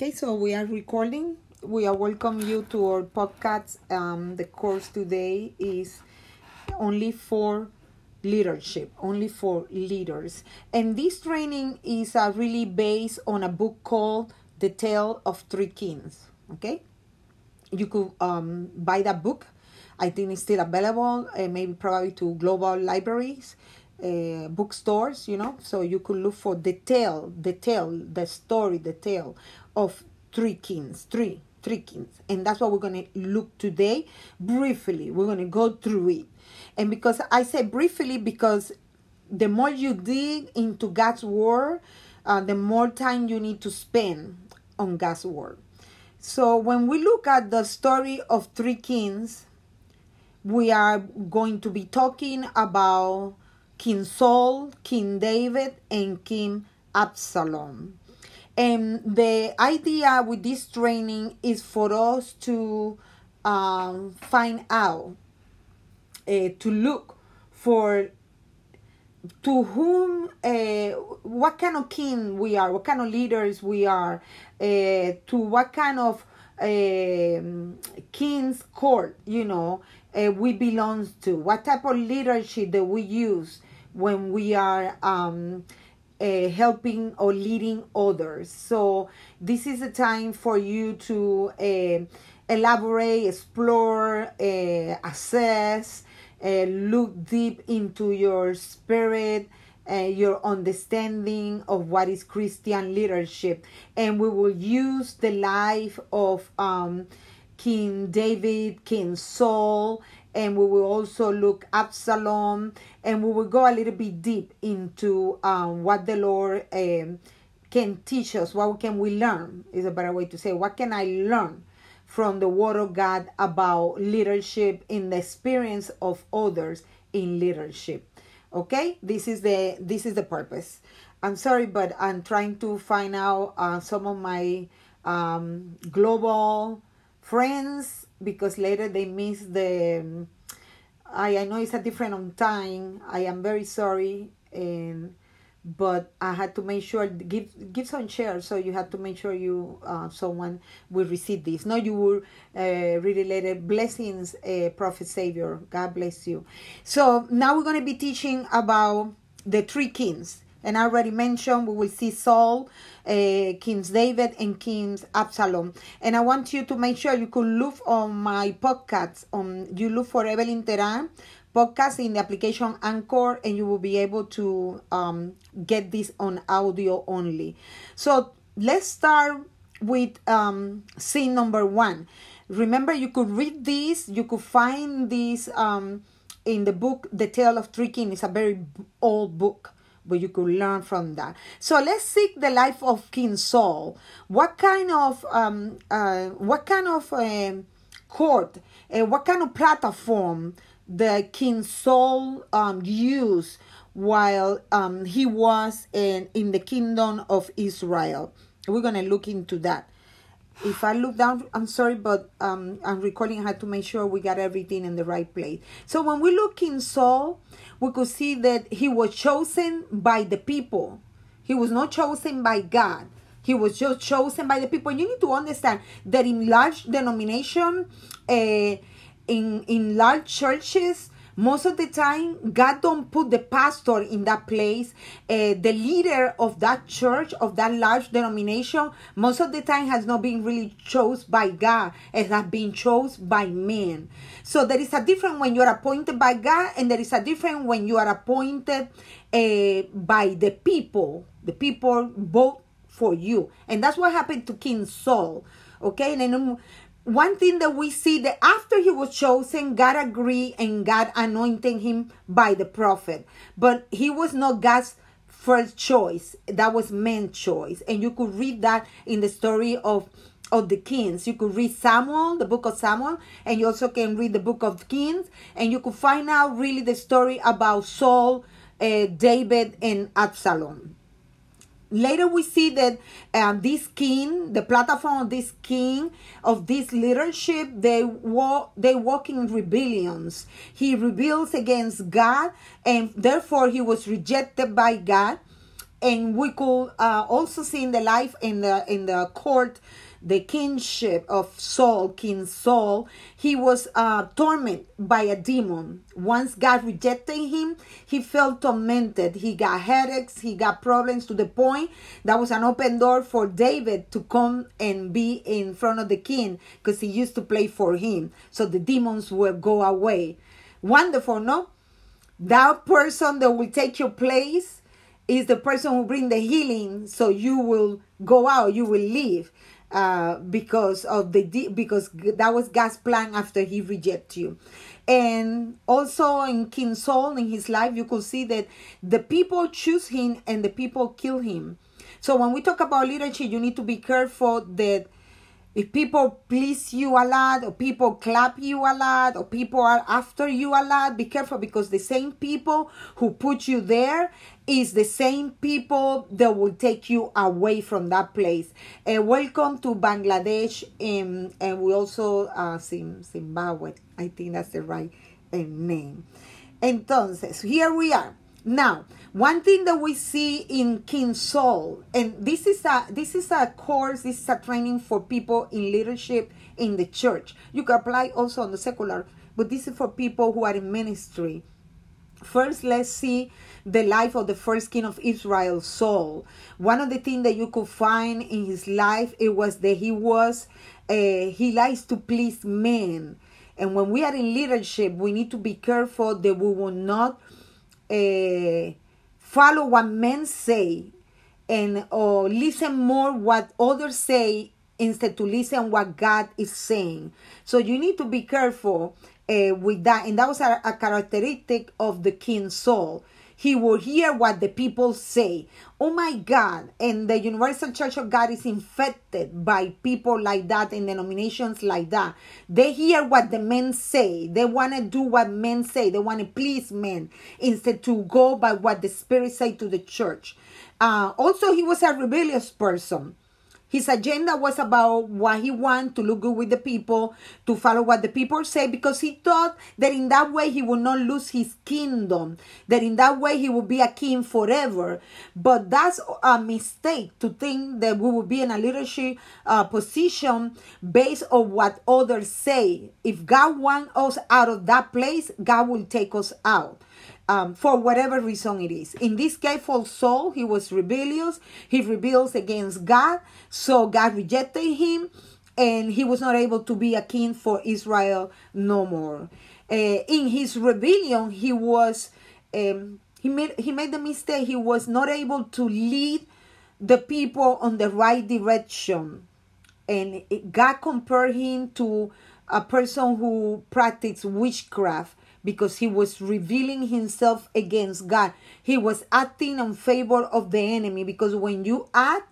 Okay, so we are recording. We are welcome you to our podcast. Um, the course today is only for leadership, only for leaders, and this training is uh, really based on a book called "The Tale of Three Kings." Okay, you could um, buy that book. I think it's still available, uh, maybe probably to global libraries. Uh, bookstores, you know, so you could look for the tale, the tale, the story, the tale of three kings, three, three kings. And that's what we're going to look today briefly. We're going to go through it. And because I say briefly, because the more you dig into God's word, uh, the more time you need to spend on God's word. So when we look at the story of three kings, we are going to be talking about King Saul, King David, and King Absalom. And the idea with this training is for us to um, find out, uh, to look for to whom, uh, what kind of king we are, what kind of leaders we are, uh, to what kind of king's court, you know, we belong to, what type of leadership that we use when we are um, uh, helping or leading others. So this is a time for you to uh, elaborate, explore, uh, assess, look deep into your spirit. your understanding of what is Christian leadership, and we will use the life of um, King David, King Saul, and we will also look Absalom, and we will go a little bit deep into um, what the Lord um, can teach us. What can we learn? Is a better way to say. What can I learn from the Word of God about leadership in the experience of others in leadership? Okay, this is the this is the purpose. I'm sorry, but I'm trying to find out uh, some of my um, global friends because later they miss the I, I know it's a different on time. I am very sorry and but I had to make sure give give some share so you had to make sure you uh, someone will receive this. No, you will uh, really later blessings, uh, Prophet Savior. God bless you. So now we're going to be teaching about the three kings. And I already mentioned we will see Saul, uh, Kings David, and Kings Absalom. And I want you to make sure you could look on my podcasts. On you look for Evelyn Teran podcast in the application Anchor, and you will be able to um, get this on audio only. So let's start with um, scene number one. Remember, you could read this. You could find this um, in the book, The Tale of Three Kings. It's a very old book but you could learn from that. So let's seek the life of King Saul. What kind of um, uh, what kind of uh, court, uh, what kind of platform the King Saul um, used while um, he was in, in the kingdom of Israel? We're gonna look into that if I look down, I'm sorry, but um, I'm recording. I had to make sure we got everything in the right place. So when we look in Saul, we could see that he was chosen by the people. He was not chosen by God. He was just chosen by the people. And you need to understand that in large denomination, uh, in in large churches, most of the time god don't put the pastor in that place. Uh, the leader of that church of that large denomination most of the time has not been really chose by god. It has been chose by men. So there is a difference when you are appointed by god and there is a difference when you are appointed uh, by the people. The people vote for you. And that's what happened to king saul. Okay? And then one thing that we see that after he was chosen, God agreed and God anointed him by the prophet. But he was not God's first choice. That was man's choice. And you could read that in the story of of the kings. You could read Samuel, the book of Samuel, and you also can read the book of Kings, and you could find out really the story about Saul, uh, David, and Absalom later we see that um, this king the platform of this king of this leadership they walk they walk in rebellions. He rebels against god and therefore he was rejected by god and we could uh, also see in the life in the in the court the kingship of Saul, King Saul, he was uh, tormented by a demon. Once God rejected him, he felt tormented. He got headaches, he got problems to the point that was an open door for David to come and be in front of the king because he used to play for him. So the demons will go away. Wonderful, no? That person that will take your place is the person who bring the healing so you will go out you will leave uh, because of the because that was God's plan after He reject you. And also in King Saul in his life, you could see that the people choose him and the people kill him. So when we talk about leadership, you need to be careful that if people please you a lot or people clap you a lot or people are after you a lot be careful because the same people who put you there is the same people that will take you away from that place. And welcome to bangladesh and, and we also uh zimbabwe. I think that's the right uh, name. Entonces here we are. Now, one thing that we see in King Saul, and this is a this is a course, this is a training for people in leadership in the church. You can apply also on the secular, but this is for people who are in ministry. First, let's see the life of the first king of Israel, Saul. One of the things that you could find in his life it was that he was uh, he likes to please men, and when we are in leadership, we need to be careful that we will not uh, follow what men say and or listen more what others say instead to listen what God is saying. So you need to be careful uh, with that, and that was a, a characteristic of the king Saul he will hear what the people say. Oh my God. And the Universal Church of God is infected by people like that and denominations like that. They hear what the men say. They want to do what men say. They want to please men instead to go by what the Spirit say to the church. Uh, also, he was a rebellious person. His agenda was about what he wanted to look good with the people, to follow what the people say, because he thought that in that way he would not lose his kingdom, that in that way he would be a king forever. But that's a mistake to think that we will be in a leadership uh, position based on what others say. If God wants us out of that place, God will take us out um, for whatever reason it is. In this case, for Saul, he was rebellious. He rebels against God. So God rejected him and he was not able to be a king for Israel no more. Uh, in his rebellion, he was um, he made he made the mistake. He was not able to lead the people on the right direction, and God compared him to a person who practiced witchcraft because he was revealing himself against God. He was acting in favor of the enemy because when you act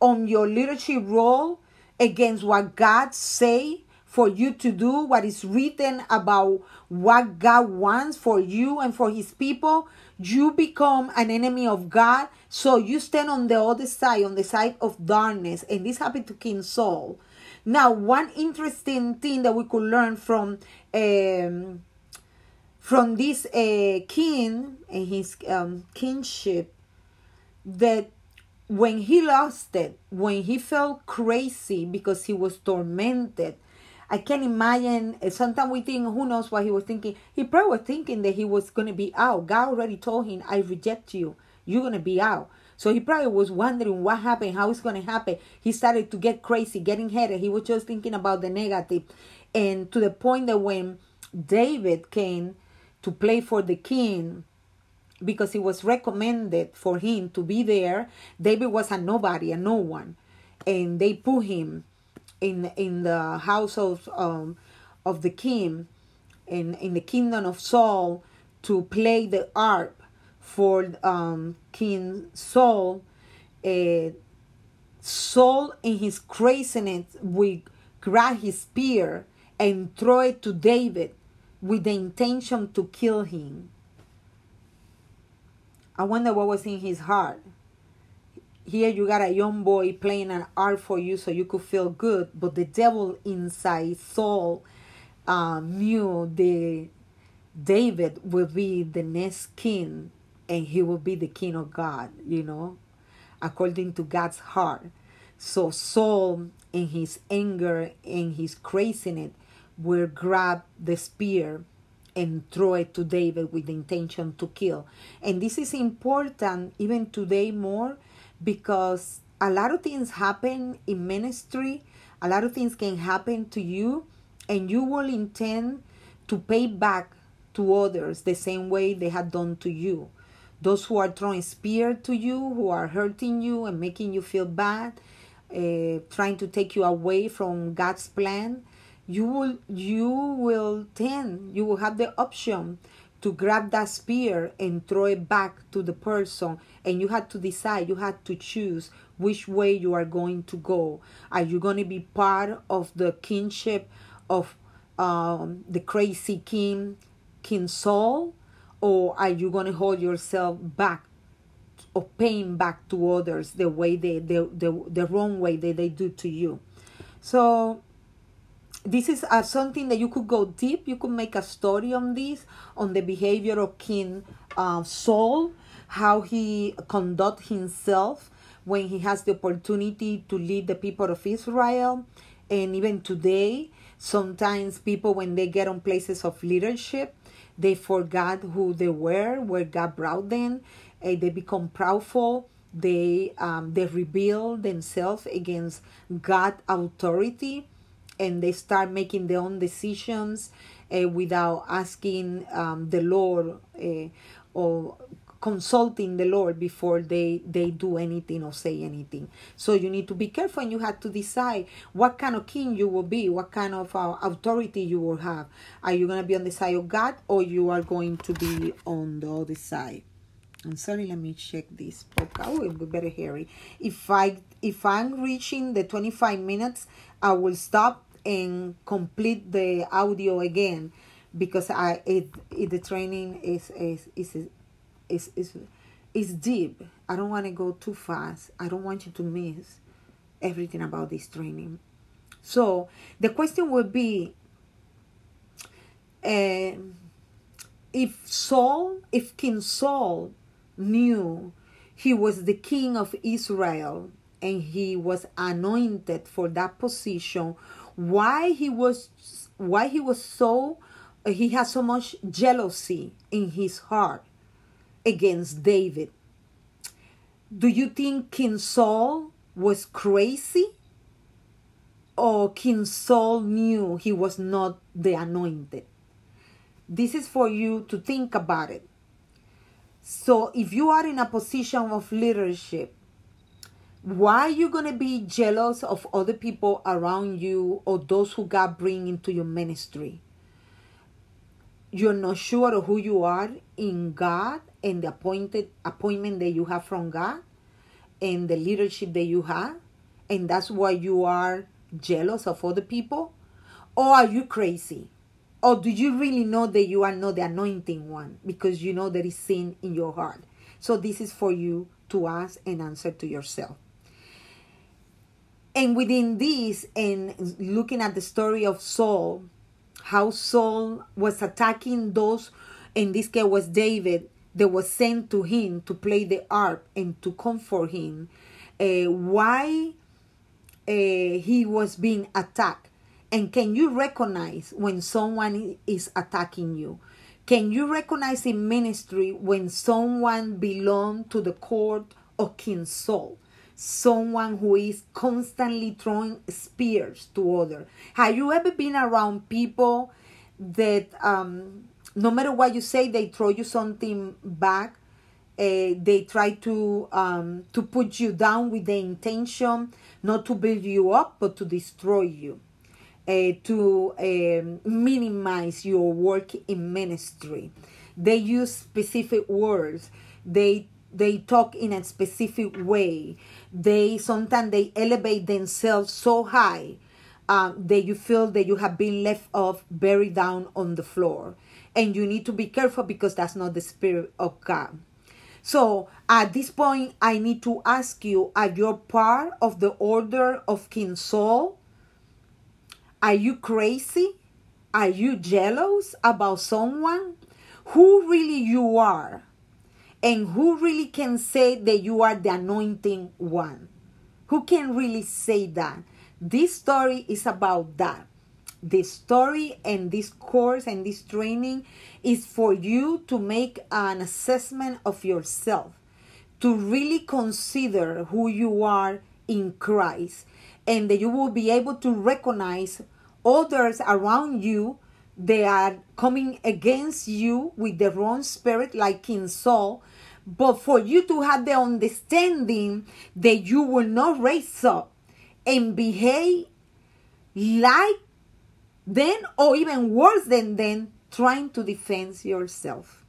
on your leadership role against what God say for you to do, what is written about what God wants for you and for his people, you become an enemy of God. So you stand on the other side, on the side of darkness. And this happened to King Saul. Now, one interesting thing that we could learn from um, from this uh, king and his um, kingship that when he lost it, when he felt crazy because he was tormented, I can imagine. Uh, sometimes we think, who knows what he was thinking? He probably was thinking that he was going to be out. God already told him, I reject you. You're going to be out. So he probably was wondering what happened, how it's going to happen. He started to get crazy, getting headed. He was just thinking about the negative. And to the point that when David came, to play for the king because it was recommended for him to be there. David was a nobody, a no one, and they put him in in the house of um, of the king, in in the kingdom of Saul, to play the harp for um, King Saul. Uh, Saul, in his craziness, would grab his spear and throw it to David with the intention to kill him. I wonder what was in his heart. Here you got a young boy playing an art for you so you could feel good, but the devil inside Saul um, knew the David will be the next king and he will be the king of God, you know. according to God's heart. So Saul, in his anger and his craziness, will grab the spear and throw it to David with the intention to kill. And this is important even today more because a lot of things happen in ministry, a lot of things can happen to you, and you will intend to pay back to others the same way they had done to you. Those who are throwing spear to you, who are hurting you and making you feel bad, uh, trying to take you away from God's plan, you will you will tend you will have the option to grab that spear and throw it back to the person and you had to decide you had to choose which way you are going to go. Are you going to be part of the kingship of um, the crazy king king saul or are you going to hold yourself back or paying back to others the way they the, the, the wrong way that they do to you? So this is uh, something that you could go deep. You could make a story on this, on the behavior of King uh, Saul, how he conduct himself when he has the opportunity to lead the people of Israel. And even today, sometimes people, when they get on places of leadership, they forgot who they were, where God brought them. Uh, they become proudful. They um, they rebel themselves against God authority and they start making their own decisions uh, without asking um, the Lord uh, or consulting the Lord before they they do anything or say anything. So you need to be careful, and you have to decide what kind of king you will be, what kind of uh, authority you will have. Are you going to be on the side of God, or you are going to be on the other side? I'm sorry. Let me check this podcast. Oh, it better hurry. If I if I'm reaching the 25 minutes, I will stop and complete the audio again because I it, it the training is is is is is, is deep. I don't want to go too fast. I don't want you to miss everything about this training. So the question would be uh, if Saul, if King Saul knew he was the king of Israel and he was anointed for that position, why he was why he was so uh, he has so much jealousy in his heart against David. Do you think King Saul was crazy? Or King Saul knew he was not the anointed? This is for you to think about it. So, if you are in a position of leadership, why are you going to be jealous of other people around you or those who God bring into your ministry? You're not sure of who you are in God and the appointed appointment that you have from God and the leadership that you have, and that's why you are jealous of other people? Or are you crazy? Or do you really know that you are not the anointing one because you know there is sin in your heart? So this is for you to ask and answer to yourself. And within this, and looking at the story of Saul, how Saul was attacking those, in this case was David, that was sent to him to play the harp and to comfort him. Uh, why uh, he was being attacked. And can you recognize when someone is attacking you? Can you recognize in ministry when someone belonged to the court of King Saul? Someone who is constantly throwing spears to others. Have you ever been around people that um, no matter what you say, they throw you something back? Uh, they try to um, to put you down with the intention not to build you up, but to destroy you, uh, to um, minimize your work in ministry. They use specific words. They they talk in a specific way they sometimes they elevate themselves so high um, that you feel that you have been left off buried down on the floor. And you need to be careful because that's not the spirit of god. So at this point i need to ask you are you part of the order of king saul? Are you crazy? Are you jealous about someone? Who really you are And who really can say that you are the anointing one? Who can really say that? This story is about that. This story and this course and this training is for you to make an assessment of yourself, to really consider who you are in Christ, and that you will be able to recognize others around you they are coming against you with the wrong spirit like king saul but for you to have the understanding that you will not raise up and behave like then or even worse than then trying to defend yourself.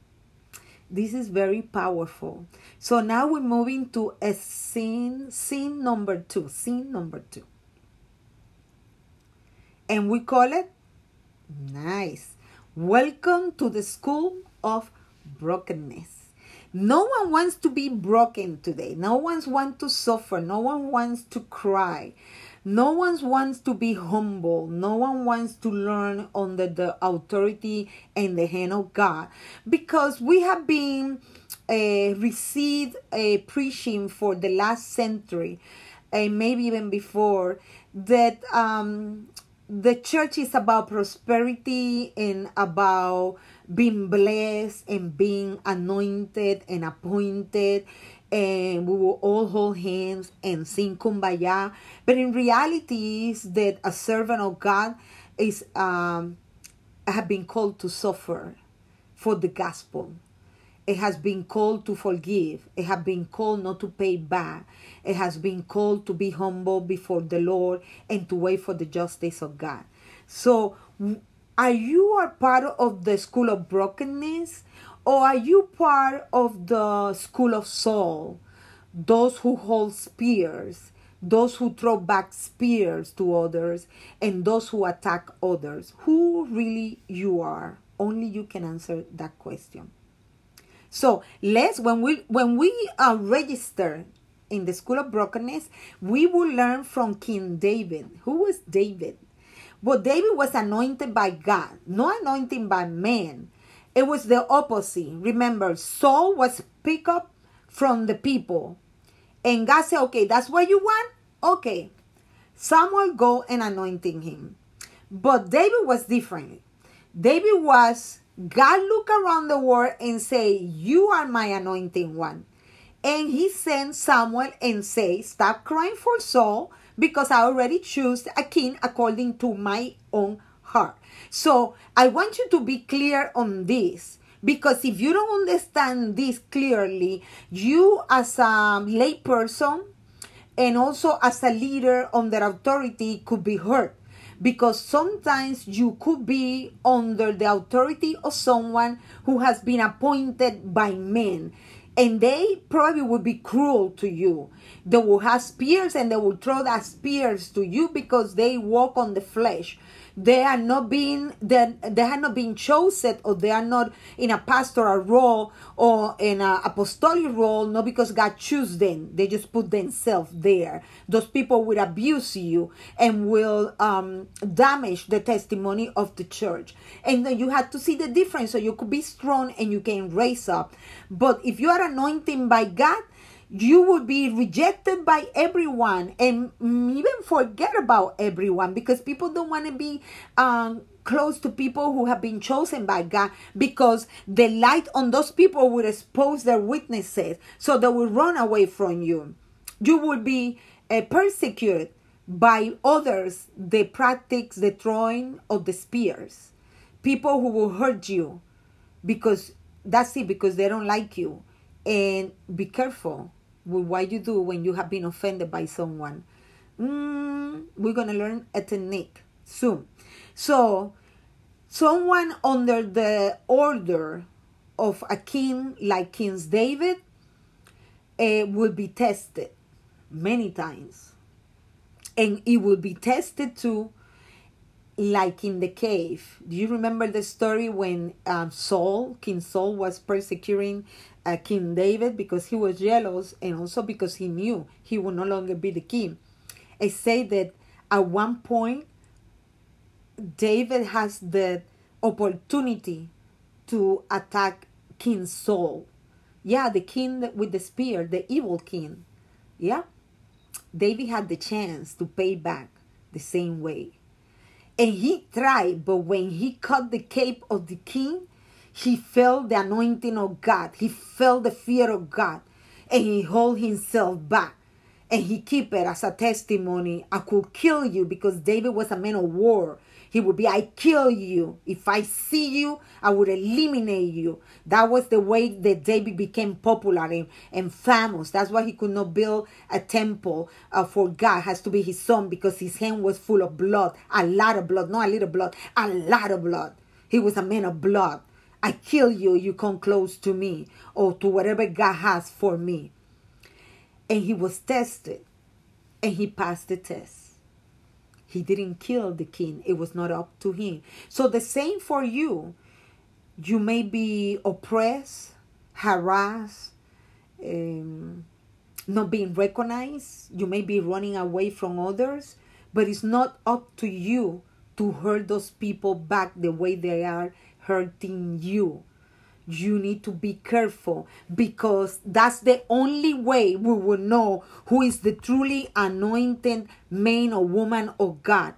This is very powerful. So now we're moving to a scene scene number two scene number two. And we call it nice. Welcome to the school of brokenness no one wants to be broken today. No one wants to suffer. No one wants to cry. No one wants to be humble. No one wants to learn under the authority and the hand of God because we have been uh, received a preaching for the last century and maybe even before that um, the church is about prosperity and about being blessed and being anointed and appointed. And we will all hold hands and sing kumbaya. But in reality is that a servant of god is um have been called to suffer for the gospel. It has been called to forgive. It has been called not to pay back. It has been called to be humble before the lord and to wait for the justice of god. So are you a part of the school of brokenness? Or are you part of the school of Saul? Those who hold spears those who throw back spears to others and those who attack others. Who really you are? Only you can answer that question. So let's when we when we uh, register in the school of brokenness we will learn from king david. Who was david but David was anointed by God, no anointing by man. It was the opposite. Remember, Saul was picked up from the people. And God said, okay, that's what you want? Okay. Samuel go and anointing him. But David was different. David was, God look around the world and say, you are my anointing one. And he sent Samuel and say, stop crying for Saul because I already choose a king according to my own heart. So I want you to be clear on this because if you don't understand this clearly, you as a lay person and also as a leader under authority could be hurt because sometimes you could be under the authority of someone who has been appointed by men and they probably will be cruel to you. They will have spears and they will throw that spears to you because they walk on the flesh they are not being they, they have not been chosen or they are not in a pastoral role or in an apostolic role not because god chose them. They just put themselves there. Those people will abuse you and will um, damage the testimony of the church. And then you have to see the difference. So you could be strong and you can raise up. But if you are anointed by god you will be rejected by everyone and even forget about everyone because people don't want to be um, close to people who have been chosen by God because the light on those people will expose their witnesses. so they will run away from you. You will be uh, persecuted by others they practice the throwing of the spears. People who will hurt you because that's it, because they don't like you. And be careful with what you do when you have been offended by someone. Mm, we're going to learn a technique soon. So, someone under the order of a king like King David uh, will be tested many times. And it will be tested too, like in the cave. Do you remember the story when um, Saul, King Saul, was persecuting uh, King David because he was jealous and also because he knew he would no longer be the king. I say that at one point, David has the opportunity to attack King Saul Yeah, the king with the spear, the evil king. Yeah. David had the chance to pay back the same way. And he tried, but when he cut the cape of the king, he felt the anointing of God. He felt the fear of God. And he held himself back. And he keep it as a testimony. I could kill you because David was a man of war. He would be, I kill you. If I see you, I would eliminate you. That was the way that David became popular and, and famous. That's why he could not build a temple uh, for God. It has to be his son because his hand was full of blood. A lot of blood, not a little blood, a lot of blood. He was a man of blood. I kill you, you come close to me or to whatever God has for me. And he was tested and he passed the test. He didn't kill the king. It was not up to him. So the same for you. You may be oppressed, harassed, um, not being recognized. You may be running away from others, but it's not up to you to hurt those people back the way they are hurting you you need to be careful because that's the only way we will know who is the truly anointed man or woman of God.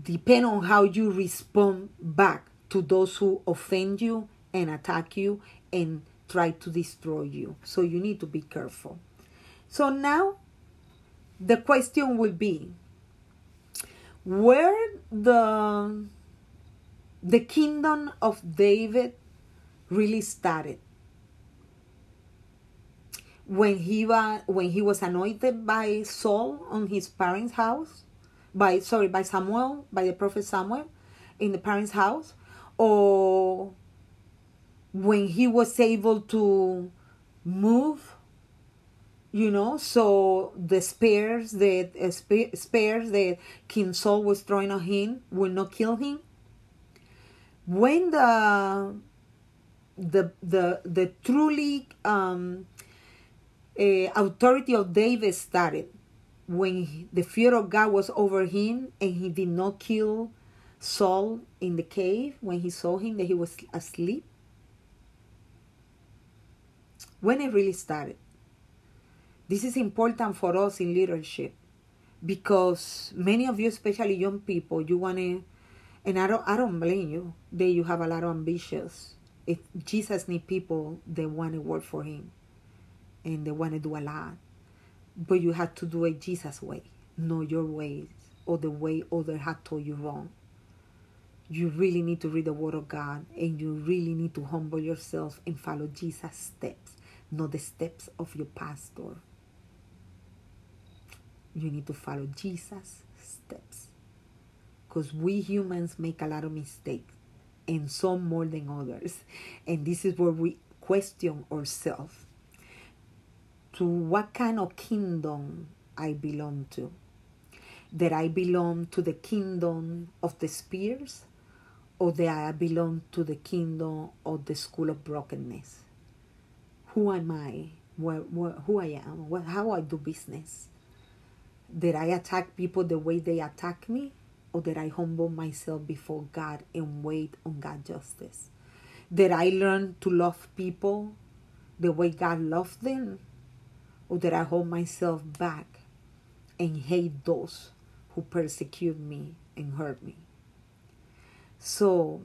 Depend on how you respond back to those who offend you and attack you and try to destroy you. So you need to be careful. So now the question will be where the the kingdom of David really started. When he was when he was anointed by Saul on his parents' house, by sorry by Samuel by the prophet Samuel in the parents' house, or when he was able to move you know so the spears that uh, that king saul was throwing on him will not kill him. When the the the the truly um, uh, authority of David started when he, the fear of God was over him and he did not kill Saul in the cave when he saw him that he was asleep. When it really started. This is important for us in leadership because many of you, especially young people, you want to, and I don't, I don't blame you that you have a lot of ambitions if Jesus need people they want to work for him and they want to do a lot. But you have to do it Jesus' way, not your ways or the way others have told you wrong. You really need to read the Word of God and you really need to humble yourself and follow Jesus' steps, not the steps of your pastor. You need to follow Jesus' steps. Because we humans make a lot of mistakes and some more than others. And this is where we question ourselves to what kind of kingdom I belong to. That I belong to the kingdom of the spears or that I belong to the kingdom of the school of brokenness. Who am I? Where, where, who I am? What, how I do business? That I attack people the way they attack me? Or that I humble myself before God and wait on God's justice? That I learn to love people the way God loved them? Or that I hold myself back and hate those who persecute me and hurt me? So,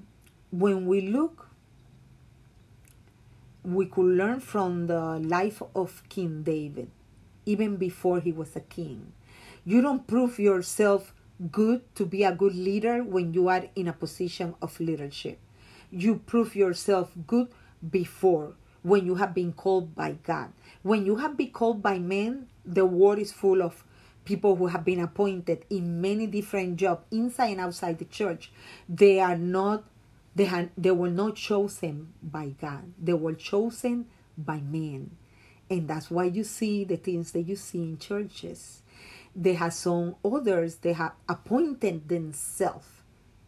when we look, we could learn from the life of King David, even before he was a king. You don't prove yourself good to be a good leader when you are in a position of leadership. You prove yourself good before when you have been called by God. When you have been called by men, the world is full of people who have been appointed in many different jobs inside and outside the church. They are not they had they were not chosen by God. They were chosen by men. And that's why you see the things that you see in churches they have some others they have appointed themselves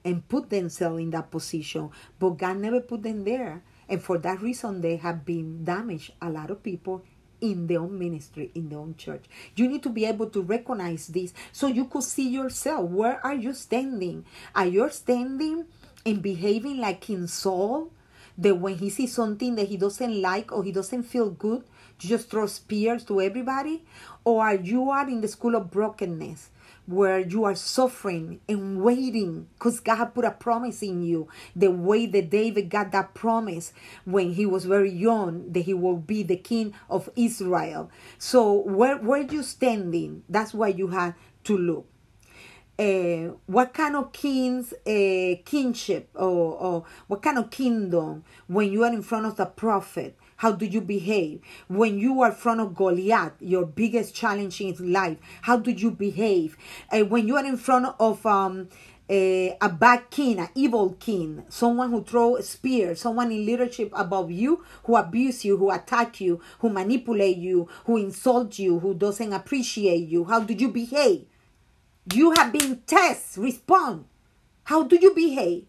and put themselves in that position. But god never put them there. And for that reason they have been damaged a lot of people in their own ministry in their own church. You need to be able to recognize this. So you could see yourself. Where are you standing? Are you standing and behaving like king saul? That when he sees something that he doesn't like or he doesn't feel good, you just throw spears to everybody? Or are you are in the school of brokenness where you are suffering and waiting because God put a promise in you. The way that David got that promise when he was very young that he will be the king of Israel. So where where you standing? That's why you have to look. Uh, what kind of king's uh, kingship or, or what kind of kingdom when you are in front of the prophet how do you behave when you are in front of goliath your biggest challenge in life how do you behave uh, when you are in front of um, a, a bad king, an evil king, someone who throw a spear, someone in leadership above you, who abuse you, who attack you, who manipulate you, who insult you, who doesn't appreciate you. How do you behave? You have been tested. Respond. How do you behave?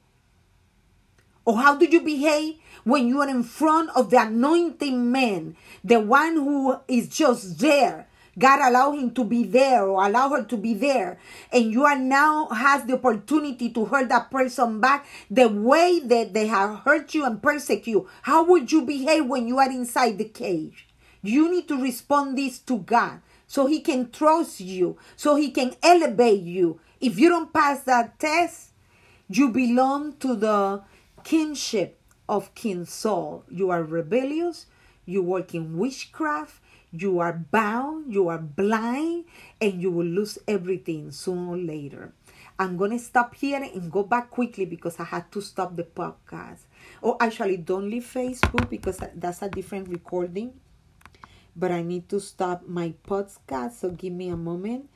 Or how do you behave when you are in front of the anointing man, the one who is just there? God allow him to be there or allow her to be there. And you are now has the opportunity to hurt that person back the way that they have hurt you and persecute you. How would you behave when you are inside the cage? You need to respond this to God so he can trust you, so he can elevate you. If you don't pass that test, you belong to the kinship of King Saul. You are rebellious, you work in witchcraft, you are bound, you are blind, and you will lose everything sooner or later. I'm going to stop here and go back quickly because I had to stop the podcast. Oh, actually, don't leave Facebook because that's a different recording but I need to stop my podcast. So give me a moment